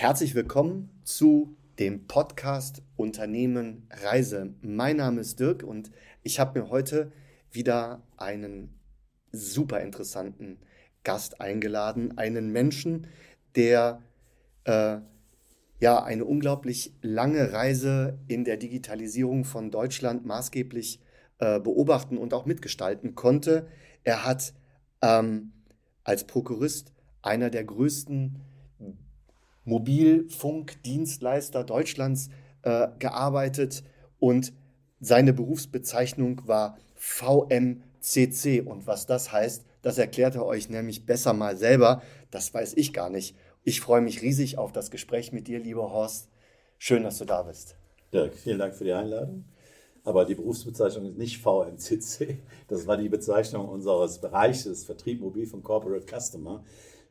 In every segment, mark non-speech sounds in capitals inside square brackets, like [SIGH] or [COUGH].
Herzlich willkommen zu dem Podcast Unternehmen Reise. Mein Name ist Dirk und ich habe mir heute wieder einen super interessanten Gast eingeladen, einen Menschen, der äh, ja eine unglaublich lange Reise in der Digitalisierung von Deutschland maßgeblich äh, beobachten und auch mitgestalten konnte. Er hat ähm, als Prokurist einer der größten Mobilfunkdienstleister Deutschlands äh, gearbeitet und seine Berufsbezeichnung war VMCC. Und was das heißt, das erklärt er euch nämlich besser mal selber. Das weiß ich gar nicht. Ich freue mich riesig auf das Gespräch mit dir, lieber Horst. Schön, dass du da bist. Dirk, vielen Dank für die Einladung. Aber die Berufsbezeichnung ist nicht VMCC. Das war die Bezeichnung unseres Bereiches Vertrieb Mobil von Corporate Customer.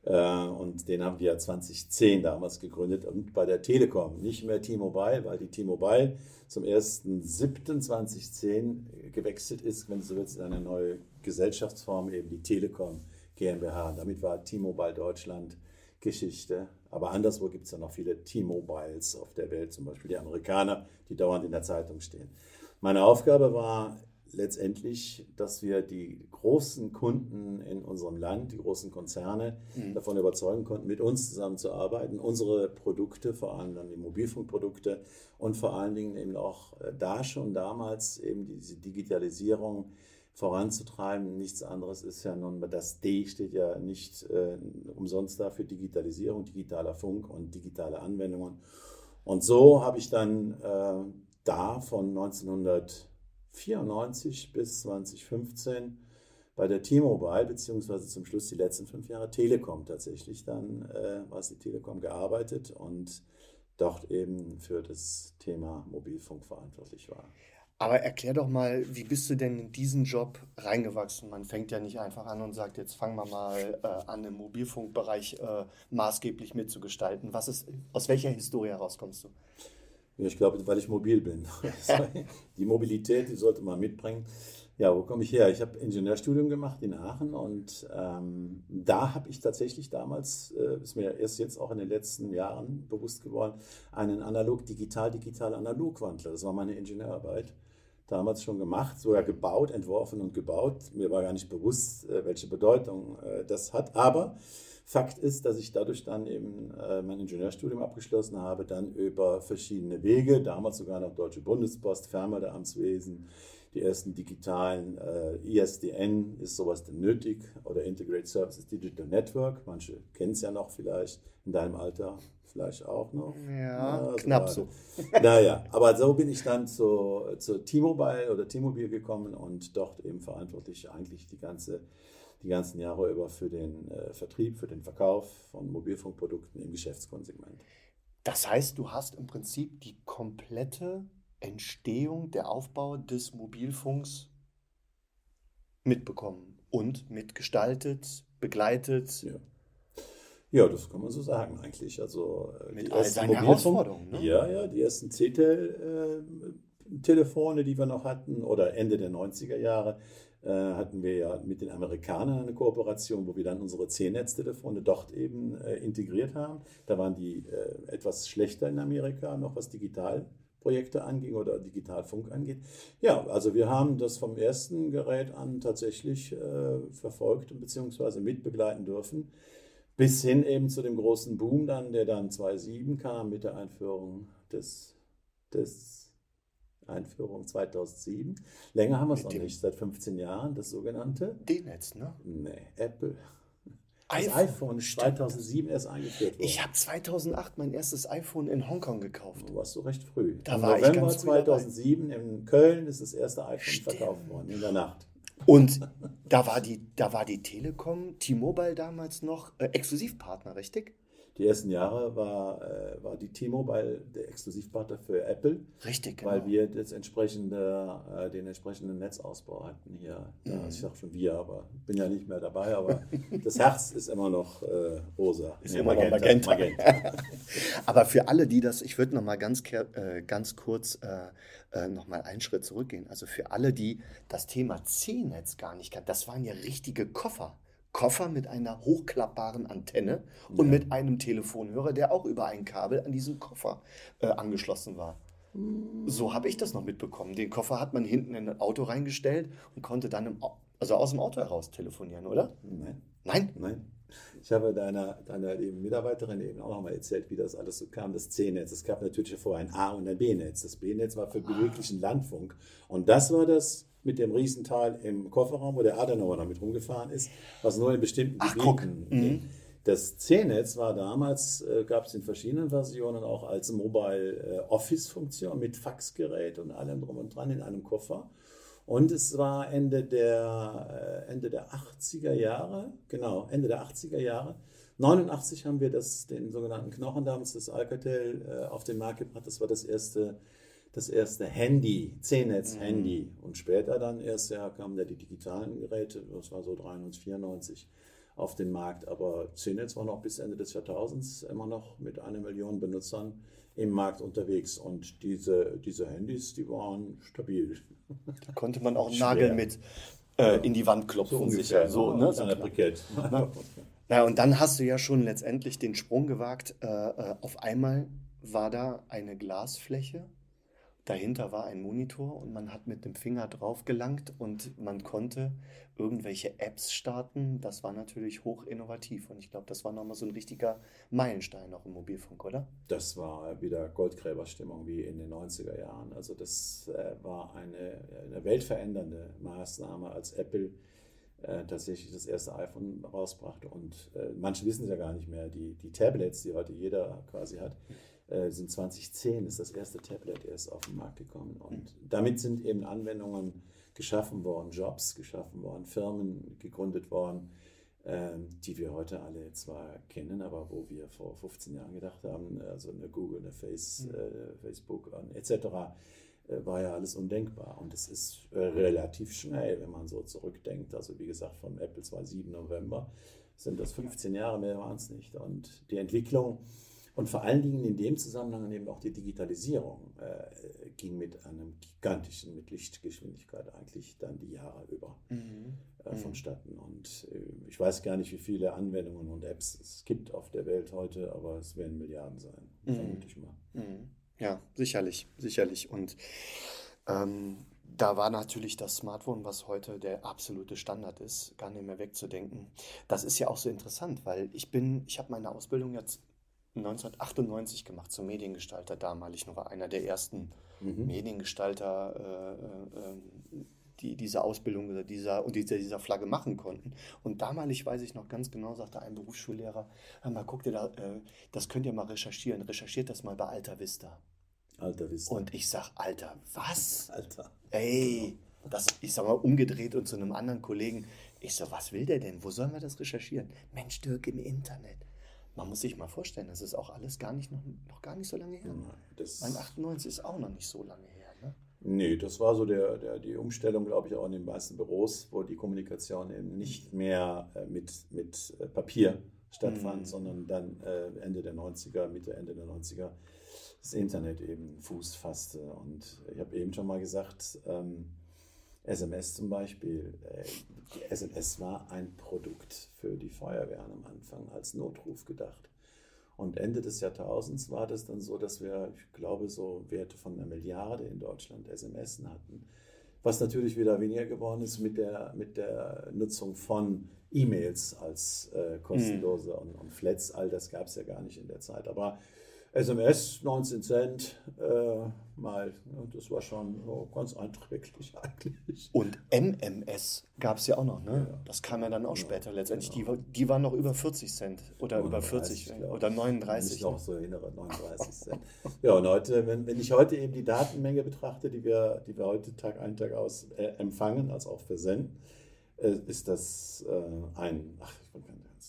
Äh, und den haben wir 2010 damals gegründet und bei der Telekom, nicht mehr T-Mobile, weil die T-Mobile zum 1.7.2010 gewechselt ist, wenn du so willst, in eine neue Gesellschaftsform, eben die Telekom GmbH. Damit war T-Mobile Deutschland Geschichte. Aber anderswo gibt es ja noch viele T-Mobiles auf der Welt, zum Beispiel die Amerikaner, die dauernd in der Zeitung stehen. Meine Aufgabe war letztendlich, dass wir die großen Kunden in unserem Land, die großen Konzerne mhm. davon überzeugen konnten, mit uns zusammenzuarbeiten, unsere Produkte, vor allem dann die Mobilfunkprodukte und vor allen Dingen eben auch äh, da schon damals eben diese Digitalisierung voranzutreiben. Nichts anderes ist ja nun, das D steht ja nicht äh, umsonst da für Digitalisierung, digitaler Funk und digitale Anwendungen. Und so habe ich dann äh, da von 1900 1994 bis 2015 bei der T-Mobile, beziehungsweise zum Schluss die letzten fünf Jahre Telekom tatsächlich dann, äh, was die Telekom gearbeitet und dort eben für das Thema Mobilfunk verantwortlich war. Aber erklär doch mal, wie bist du denn in diesen Job reingewachsen? Man fängt ja nicht einfach an und sagt, jetzt fangen wir mal äh, an, im Mobilfunkbereich äh, maßgeblich mitzugestalten. Was ist, aus welcher Historie heraus kommst du? Ich glaube, weil ich mobil bin. [LAUGHS] [LAUGHS] die Mobilität, die sollte man mitbringen. Ja, wo komme ich her? Ich habe Ingenieurstudium gemacht in Aachen und ähm, da habe ich tatsächlich damals, äh, ist mir erst jetzt auch in den letzten Jahren bewusst geworden, einen analog-digital-digital-analog-Wandler. Das war meine Ingenieurarbeit. Damals schon gemacht, sogar gebaut, entworfen und gebaut. Mir war gar nicht bewusst, äh, welche Bedeutung äh, das hat. Aber Fakt ist, dass ich dadurch dann eben äh, mein Ingenieurstudium abgeschlossen habe, dann über verschiedene Wege, damals sogar noch Deutsche Bundespost, Fernmeldeamtswesen, die ersten digitalen äh, ISDN, ist sowas denn nötig? Oder Integrated Services Digital Network, manche kennen es ja noch vielleicht in deinem Alter, vielleicht auch noch. Ja, ja knapp so. [LAUGHS] Naja, aber so bin ich dann zu, zu T-Mobile oder T-Mobile gekommen und dort eben verantwortlich eigentlich die ganze die ganzen Jahre über für den äh, Vertrieb, für den Verkauf von Mobilfunkprodukten im Geschäftskonsegment. Das heißt, du hast im Prinzip die komplette Entstehung, der Aufbau des Mobilfunks mitbekommen und mitgestaltet, begleitet. Ja. Ja, das kann man so sagen eigentlich. Also äh, mit all seinen Herausforderungen. Ne? Ja, ja, die ersten CTEL-Telefone, äh, die wir noch hatten, oder Ende der 90er Jahre, hatten wir ja mit den Amerikanern eine Kooperation, wo wir dann unsere C-Netz-Telefone dort eben äh, integriert haben. Da waren die äh, etwas schlechter in Amerika, noch was Digitalprojekte anging oder Digitalfunk angeht. Ja, also wir haben das vom ersten Gerät an tatsächlich äh, verfolgt bzw. mitbegleiten dürfen, bis hin eben zu dem großen Boom dann, der dann 2007 kam mit der Einführung des, des Einführung 2007. Länger haben wir es noch nicht, seit 15 Jahren, das sogenannte. D-Netz, ne? Nee, Apple. Das iPhone, iPhone ist 2007 erst eingeführt worden. Ich habe 2008 mein erstes iPhone in Hongkong gekauft. Du warst so recht früh. Da Im war November ich 2007 in Köln ist das erste iPhone Stimmt. verkauft worden, in der Nacht. Und da war die, da war die Telekom, T-Mobile damals noch äh, Exklusivpartner, richtig? Die ersten Jahre war, äh, war die T-Mobile der Exklusivpartner für Apple. Richtig, genau. Weil wir das entsprechende, äh, den entsprechenden Netzausbau hatten hier. Mhm. ich sage schon wir, aber bin ja nicht mehr dabei, aber das Herz [LAUGHS] ist immer noch äh, rosa. Ist nee, immer Magenta. Magenta. Magenta. [LAUGHS] aber für alle, die das, ich würde noch mal ganz, äh, ganz kurz äh, äh, noch mal einen Schritt zurückgehen. Also für alle, die das Thema C-Netz gar nicht kannten, das waren ja richtige Koffer. Koffer mit einer hochklappbaren Antenne und Ja. mit einem Telefonhörer, der auch über ein Kabel an diesen Koffer äh, angeschlossen war. So habe ich das noch mitbekommen. Den Koffer hat man hinten in ein Auto reingestellt und konnte dann im, also aus dem Auto heraus telefonieren, oder? Nein. Nein? Nein. Ich habe deiner, deiner eben Mitarbeiterin eben auch nochmal erzählt, wie das alles so kam, das C-Netz. Es gab natürlich vorher ein A- und ein B-Netz. Das B-Netz war für beweglichen Landfunk. Und das war das mit dem Riesenteil im Kofferraum, wo der Adenauer damit rumgefahren ist, was nur in bestimmten Ach. Gebieten. Mhm. Das C-Netz war damals, äh, gab es in verschiedenen Versionen auch als Mobile äh, Office-Funktion mit Faxgerät und allem drum und dran in einem Koffer. Und es war Ende der, äh, Ende der 80er Jahre, genau, Ende der 80er Jahre. 89 haben wir das, den sogenannten Knochen damals, das Alcatel, äh, auf den Markt gebracht. Das war das erste, das erste Handy, C-Netz-Handy. Und später dann erst ja, kamen da die digitalen Geräte, das war so 93, 94 auf den Markt. Aber C-Netz war noch bis Ende des Jahrtausends immer noch mit einer Million Benutzern im Markt unterwegs. Und diese, diese Handys, die waren stabil. Da konnte man auch einen. Nagel mit äh, in die Wand klopfen. So, ne? so An der klar. Brikett. [LAUGHS] Na, und dann hast du ja schon letztendlich den Sprung gewagt. Äh, äh, auf einmal war da eine Glasfläche, dahinter war ein Monitor und man hat mit dem Finger drauf gelangt und man konnte irgendwelche Apps starten. Das war natürlich hoch innovativ und ich glaube, das war nochmal so ein richtiger Meilenstein auch im Mobilfunk, oder? Das war wieder Goldgräberstimmung wie in den 90er Jahren. Also das äh, war eine, eine weltverändernde Maßnahme, als Apple äh, tatsächlich das erste iPhone rausbrachte. Und äh, manche wissen es ja gar nicht mehr. Die, die Tablets, die heute jeder quasi hat, äh, sind 2010 ist das erste Tablet erst auf den Markt gekommen. Und damit sind eben Anwendungen geschaffen worden, Jobs geschaffen worden, Firmen gegründet worden, ähm, die wir heute alle zwar kennen, aber wo wir vor 15 Jahren gedacht haben, also eine Google, eine Face, äh, Facebook und etc., äh, war ja alles undenkbar. Und es ist äh, relativ schnell, wenn man so zurückdenkt. Also wie gesagt, von Apple 7. November sind das 15 Jahre, mehr waren es nicht. Und die Entwicklung und vor allen Dingen in dem Zusammenhang eben auch die Digitalisierung äh, ging mit einem gigantischen, mit Lichtgeschwindigkeit eigentlich dann die Jahre über äh, vonstatten. Und äh, ich weiß gar nicht, wie viele Anwendungen und Apps es gibt auf der Welt heute, aber es werden Milliarden sein, Mhm. vermute ich mal. Mhm. Ja, sicherlich, sicherlich. Und ähm, da war natürlich das Smartphone, was heute der absolute Standard ist, gar nicht mehr wegzudenken. Das ist ja auch so interessant, weil ich bin, ich habe meine Ausbildung jetzt 1998 gemacht zum Mediengestalter damalig. Noch einer der ersten Mhm. Mediengestalter, äh, äh, die diese Ausbildung oder dieser, und dieser, dieser Flagge machen konnten. Und damalig weiß ich noch ganz genau, sagte ein Berufsschullehrer, mal, guckt ihr da, äh, das könnt ihr mal recherchieren, recherchiert das mal bei Alta Vista. Alter Wissen. Und ich sag, Alter, was? [LAUGHS] Alter. Ey, das, ich sag mal, umgedreht und zu einem anderen Kollegen. Ich so, was will der denn? Wo sollen wir das recherchieren? Mensch, Dirk, im Internet. Man muss sich mal vorstellen, das ist auch alles gar nicht, noch, noch gar nicht so lange her. Das, Mein 98 ist auch noch nicht so lange her. Ne? Nee, das war so der, der, die Umstellung, glaube ich, auch in den meisten Büros, wo die Kommunikation eben nicht mehr äh, mit, mit äh, Papier stattfand, Mhm. sondern dann äh, Ende der 90er, Mitte, Ende der 90er das Internet eben Fuß fasste. Und ich habe eben schon mal gesagt, ähm, SMS zum Beispiel, äh, die SMS war ein Produkt für die Feuerwehren am Anfang als Notruf gedacht. Und Ende des Jahrtausends war das dann so, dass wir, ich glaube, so Werte von einer Milliarde in Deutschland SMS hatten. Was natürlich wieder weniger geworden ist mit der, mit der Nutzung von E-Mails als äh, kostenlose und, und Flats. All das gab es ja gar nicht in der Zeit. Aber SMS 19 Cent äh, mal, ja, das war schon oh, ganz einträglich eigentlich. Und MMS gab es ja auch noch, ne? Ja. Das kam ja dann auch Genau. später. Letztendlich, Genau. die, war- die waren noch über 40 Cent oder über 40 glaube ich. oder Wenn 39. ich ne? noch so erinnere, 39 Cent. ja, und heute, wenn, wenn ich heute eben die Datenmenge betrachte, die wir, die wir heute Tag ein, Tag aus äh, empfangen, als auch versenden, äh, ist das äh, ein, ach,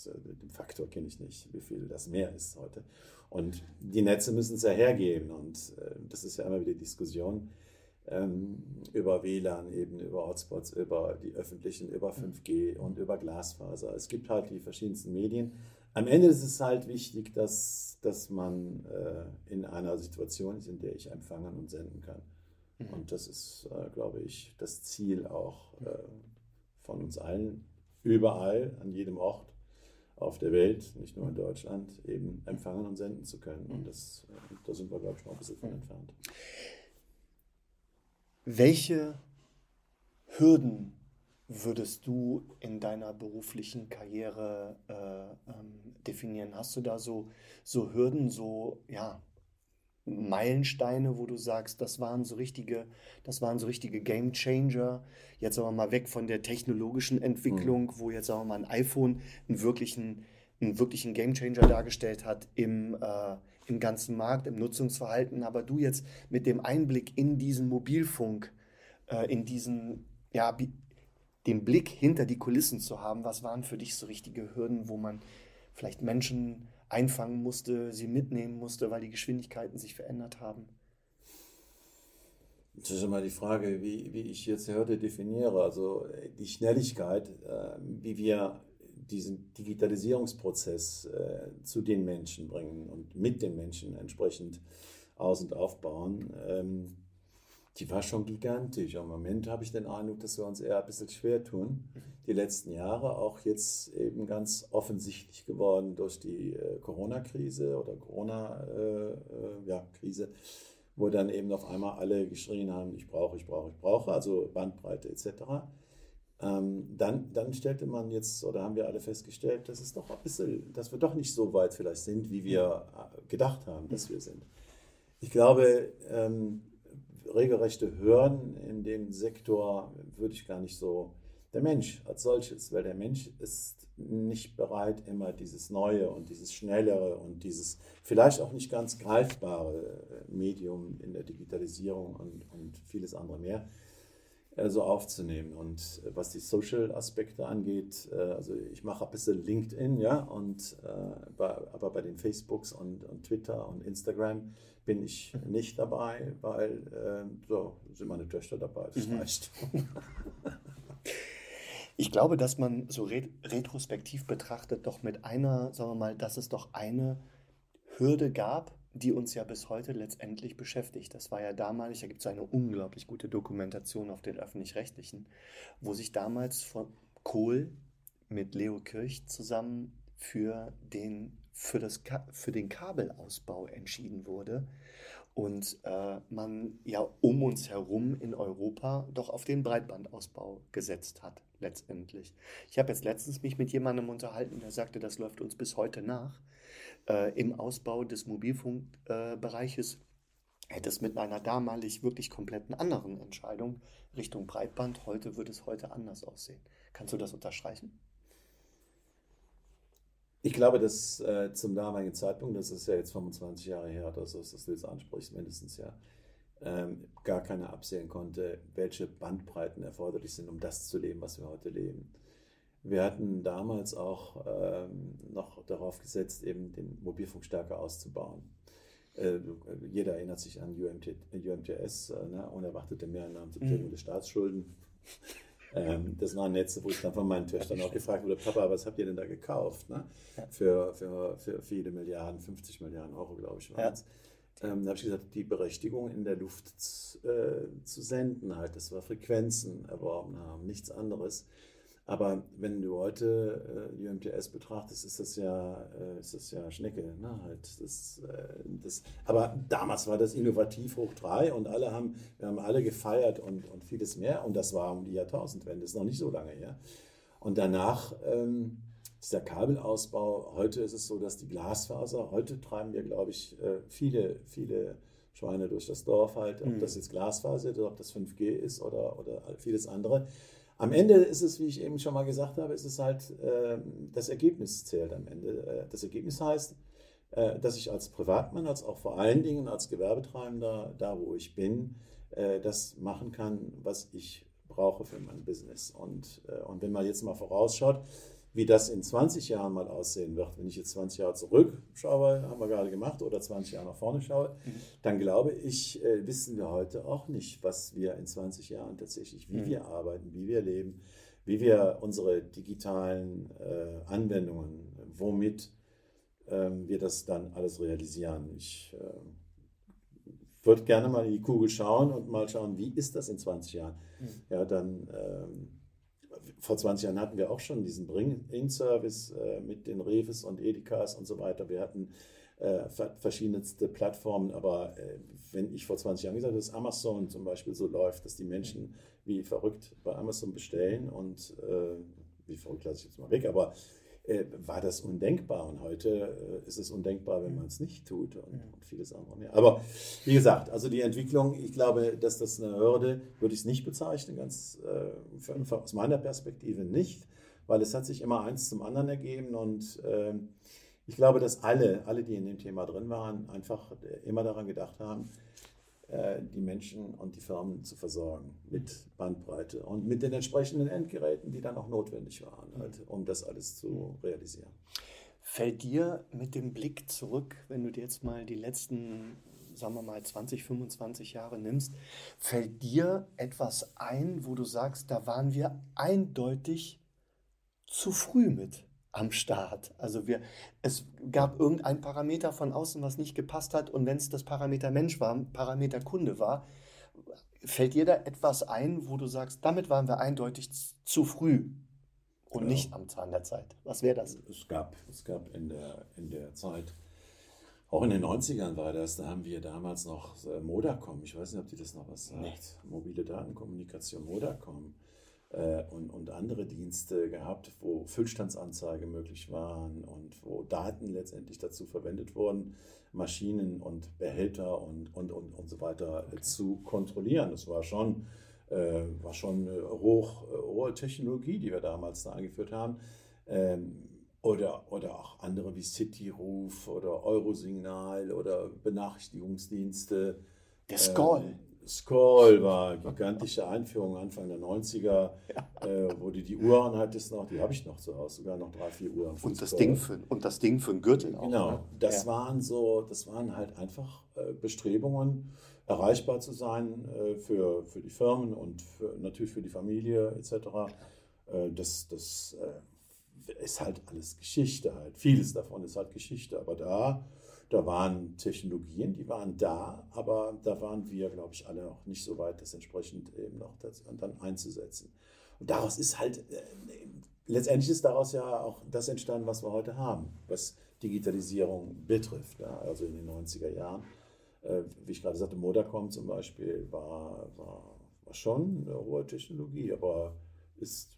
das, äh, den Faktor kenne ich nicht, wie viel das mehr ist heute. Und die Netze müssen es ja hergeben und äh, das ist ja immer wieder Diskussion ähm, über WLAN, eben über Hotspots, über die öffentlichen, über 5G und über Glasfaser. Es gibt halt die verschiedensten Medien. Am Ende ist es halt wichtig, dass, dass man äh, in einer Situation ist, in der ich empfangen und senden kann. Und das ist, äh, glaube ich, das Ziel auch äh, von uns allen überall, an jedem Ort auf der Welt, nicht nur in Deutschland, eben empfangen und senden zu können. Und das, äh, da sind wir, glaube ich, noch ein bisschen von entfernt. Welche Hürden würdest du in deiner beruflichen Karriere äh, ähm, definieren? Hast du da so, so Hürden, so ja, Meilensteine, wo du sagst, das waren so richtige, das waren so richtige Game Changer. Jetzt wir mal weg von der technologischen Entwicklung, mhm. wo jetzt wir mal ein iPhone einen wirklichen, einen wirklichen Game Changer dargestellt hat im, äh, im ganzen Markt, im Nutzungsverhalten. Aber du jetzt mit dem Einblick in diesen Mobilfunk, äh, in diesen, ja, den Blick hinter die Kulissen zu haben, was waren für dich so richtige Hürden, wo man vielleicht Menschen einfangen musste, sie mitnehmen musste, weil die Geschwindigkeiten sich verändert haben? Das ist immer die Frage, wie, wie ich jetzt heute definiere. Also die Schnelligkeit, äh, wie wir diesen Digitalisierungsprozess äh, zu den Menschen bringen und mit den Menschen entsprechend aus- und aufbauen. Die war schon gigantisch. Im Moment habe ich den Eindruck, dass wir uns eher ein bisschen schwer tun. Die letzten Jahre auch jetzt eben ganz offensichtlich geworden durch die äh, Corona-Krise oder Corona-Krise, äh, äh, ja, wo dann eben auf einmal alle geschrien haben, ich brauche, ich brauche, ich brauche, also Bandbreite etc. Ähm, dann, dann stellte man jetzt, oder haben wir alle festgestellt, dass es doch ein bisschen, dass wir doch nicht so weit vielleicht sind, wie wir äh, gedacht haben, dass wir sind. Ich glaube, ähm, regelrechte Hören in dem Sektor würde ich gar nicht so. Der Mensch als solches, weil der Mensch ist nicht bereit, immer dieses Neue und dieses Schnellere und dieses vielleicht auch nicht ganz greifbare Medium in der Digitalisierung und, und vieles andere mehr äh, so aufzunehmen. Und äh, was die Social-Aspekte angeht, äh, also ich mache ein bisschen LinkedIn, ja, und aber bei den Facebooks und, und Twitter und Instagram bin ich nicht dabei, weil äh, so sind meine Töchter dabei. Das mhm. reicht. [LAUGHS] Ich glaube, dass man so retrospektiv betrachtet doch mit einer, sagen wir mal, dass es doch eine Hürde gab, die uns ja bis heute letztendlich beschäftigt. Das war ja damals, da gibt es eine unglaublich gute Dokumentation auf den öffentlich-rechtlichen, wo sich damals von Kohl mit Leo Kirch zusammen für den für, das, für den Kabelausbau entschieden wurde und äh, man ja um uns herum in Europa doch auf den Breitbandausbau gesetzt hat, letztendlich. Ich habe jetzt letztens mich mit jemandem unterhalten, der sagte, das läuft uns bis heute nach. Äh, Im Ausbau des Mobilfunkbereiches hätte es mit einer damalig wirklich kompletten anderen Entscheidung Richtung Breitband, heute würde es heute anders aussehen. Kannst du das unterstreichen? Ich glaube, dass äh, zum damaligen Zeitpunkt, das ist ja jetzt 25 Jahre her, dass, dass du jetzt ansprichst, mindestens ja, ähm, gar keiner absehen konnte, welche Bandbreiten erforderlich sind, um das zu leben, was wir heute leben. Wir hatten damals auch ähm, noch darauf gesetzt, eben den Mobilfunk stärker auszubauen. Äh, jeder erinnert sich an UMT, UMTS, äh, ne, unerwartete Mehreinnahmen zur Tilgung mhm. der Staatsschulden. Ähm, das waren Netze, wo ich dann von meinen Töchtern auch gefragt wurde, Papa, was habt ihr denn da gekauft? Ne? Für, für, für viele Milliarden, 50 Milliarden Euro, glaube ich, waren es. Ja. Ähm, da habe ich gesagt, die Berechtigung in der Luft äh, zu senden, halt, dass wir Frequenzen erworben haben, nichts anderes. Aber wenn du heute äh, UMTS betrachtest, ist das ja, äh, ist das ja Schnecke. Ne? Halt das, äh, das, aber damals war das innovativ hoch drei und alle haben, wir haben alle gefeiert und, und vieles mehr. Und das war um die Jahrtausendwende, das ist noch nicht so lange her. Und danach ähm, dieser Kabelausbau, heute ist es so, dass die Glasfaser, heute treiben wir, glaube ich, äh, viele, viele Schweine durch das Dorf halt, ob mhm. das jetzt Glasfaser ist, ob das 5G ist oder, oder vieles andere. Am Ende ist es, wie ich eben schon mal gesagt habe, ist es halt, äh, das Ergebnis zählt am Ende. Äh, das Ergebnis heißt, äh, dass ich als Privatmann, als auch vor allen Dingen als Gewerbetreibender, da wo ich bin, äh, das machen kann, was ich brauche für mein Business. Und, und wenn man jetzt mal vorausschaut, wie das in 20 Jahren mal aussehen wird, wenn ich jetzt 20 Jahre zurückschaue, haben wir gerade gemacht, oder 20 Jahre nach vorne schaue, mhm. dann glaube ich, äh, wissen wir heute auch nicht, was wir in 20 Jahren tatsächlich, wie mhm. wir arbeiten, wie wir leben, wie wir unsere digitalen äh, Anwendungen, womit ähm, wir das dann alles realisieren. Ich äh, würde gerne mal in die Kugel schauen und mal schauen, wie ist das in 20 Jahren. Mhm. Ja, dann. Ähm, vor 20 Jahren hatten wir auch schon diesen Bring-In-Service äh, mit den Reves und Edekas und so weiter. Wir hatten äh, verschiedenste Plattformen, aber äh, wenn ich vor 20 Jahren gesagt habe, dass Amazon zum Beispiel so läuft, dass die Menschen wie verrückt bei Amazon bestellen und äh, wie verrückt lasse ich jetzt mal weg, aber äh, war das undenkbar? Und heute äh, ist es undenkbar, wenn man es nicht tut und, und, vieles andere mehr. Aber wie gesagt, also die Entwicklung, ich glaube, dass das eine Hürde, würde ich es nicht bezeichnen, ganz äh, aus meiner Perspektive nicht, weil es hat sich immer eins zum anderen ergeben und ähm, ich glaube, dass alle, alle, die in dem Thema drin waren, einfach immer daran gedacht haben, äh, die Menschen und die Firmen zu versorgen mit Bandbreite und mit den entsprechenden Endgeräten, die dann auch notwendig waren, halt, um das alles zu realisieren. Fällt dir mit dem Blick zurück, wenn du dir jetzt mal die letzten, sagen wir mal, 20, 25 Jahre nimmst, fällt dir etwas ein, wo du sagst, da waren wir eindeutig zu früh mit? Am Start. Also wir, es gab irgendein Parameter von außen, was nicht gepasst hat und wenn es das Parameter Mensch war, Parameter Kunde war, fällt dir da etwas ein, wo du sagst, damit waren wir eindeutig zu früh und ja. nicht am Zahn der Zeit. Was wäre das? Es gab, es gab in der, in der Zeit, auch in den 90ern war das, da haben wir damals noch äh, Modacom, ich weiß nicht, ob die das noch was sagt, nee. mobile Datenkommunikation Modacom und, und andere Dienste gehabt, wo Füllstandsanzeige möglich waren und wo Daten letztendlich dazu verwendet wurden, Maschinen und Behälter und, und, und, und so weiter okay. zu kontrollieren. Das war schon, äh, war schon hoch, hohe Technologie, die wir damals da eingeführt haben. Ähm, oder, oder auch andere wie Cityruf oder Eurosignal oder Benachrichtigungsdienste. Der Skoll. Ähm, Skoll war eine gigantische Einführung Anfang der 90er, ja. äh, wo du die Uhren hattest noch, die habe ich noch zu Hause, sogar noch drei, vier Uhren. Und das, Ding für, und das Ding für einen Gürtel auch. Genau, ne? das ja. waren so, das waren halt einfach äh, Bestrebungen, erreichbar zu sein äh, für, für die Firmen und für, natürlich für die Familie etc. Äh, das das ist halt alles Geschichte halt. Vieles davon ist halt Geschichte, aber da da waren Technologien, die waren da, aber da waren wir, glaube ich, alle noch nicht so weit, das entsprechend eben noch das, dann einzusetzen. Und daraus ist halt, äh, letztendlich ist daraus ja auch das entstanden, was wir heute haben, was Digitalisierung betrifft. Ja, also in den 90er Jahren, äh, wie ich gerade sagte, Modacom zum Beispiel war, war, war schon eine hohe Technologie, aber ist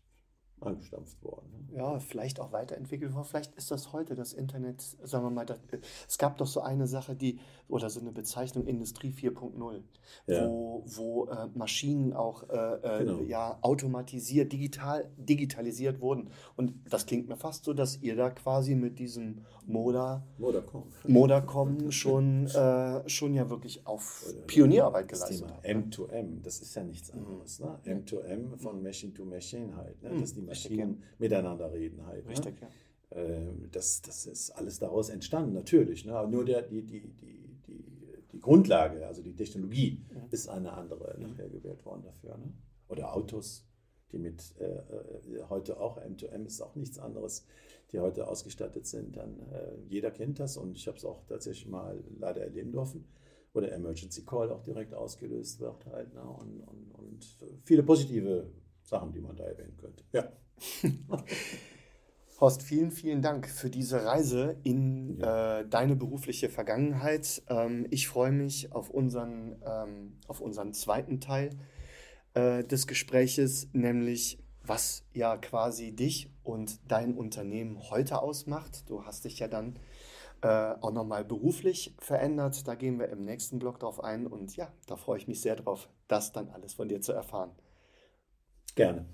angestampft worden. Ne? Ja, vielleicht auch weiterentwickelt worden. Vielleicht ist das heute das Internet, sagen wir mal, das, es gab doch so eine Sache, die, oder so eine Bezeichnung Industrie 4.0, ja. wo, wo äh, Maschinen auch äh, äh, genau. ja, automatisiert, digital, digitalisiert wurden. Und das klingt mir fast so, dass ihr da quasi mit diesem Moda, Modacom, Modacom [LAUGHS] schon, äh, schon ja wirklich auf Pionierarbeit geleistet habt. M2M, das ist ja nichts anderes. Ne? M2M von Machine to Machine halt. Ne? Das die Maschinen Richtig, ja. miteinander reden halt. Ne? Richtig, ne? ja. Ähm, das, das ist alles daraus entstanden, natürlich. Ne? Aber nur der, die, die, die, die, die Grundlage, also die Technologie, ja. ist eine andere nachher gewählt worden dafür. Ne? Oder Autos, die mit äh, äh heute auch M2M ist auch nichts anderes, die heute ausgestattet sind. Dann äh, jeder kennt das und ich habe es auch tatsächlich mal leider erleben dürfen wo der Emergency Call auch direkt ausgelöst wird halt, ne? und, und, und viele positive Sachen, die man da erwähnen könnte. Ja. [LAUGHS] Horst, vielen, vielen Dank für diese Reise in ja. äh, deine berufliche Vergangenheit. Ähm, ich freue mich auf unseren, ähm, auf unseren zweiten Teil äh, des Gespräches, nämlich was ja quasi dich und dein Unternehmen heute ausmacht. Du hast dich ja dann äh, auch nochmal beruflich verändert. Da gehen wir im nächsten Blog drauf ein und ja, da freue ich mich sehr drauf, das dann alles von dir zu erfahren. Gerne.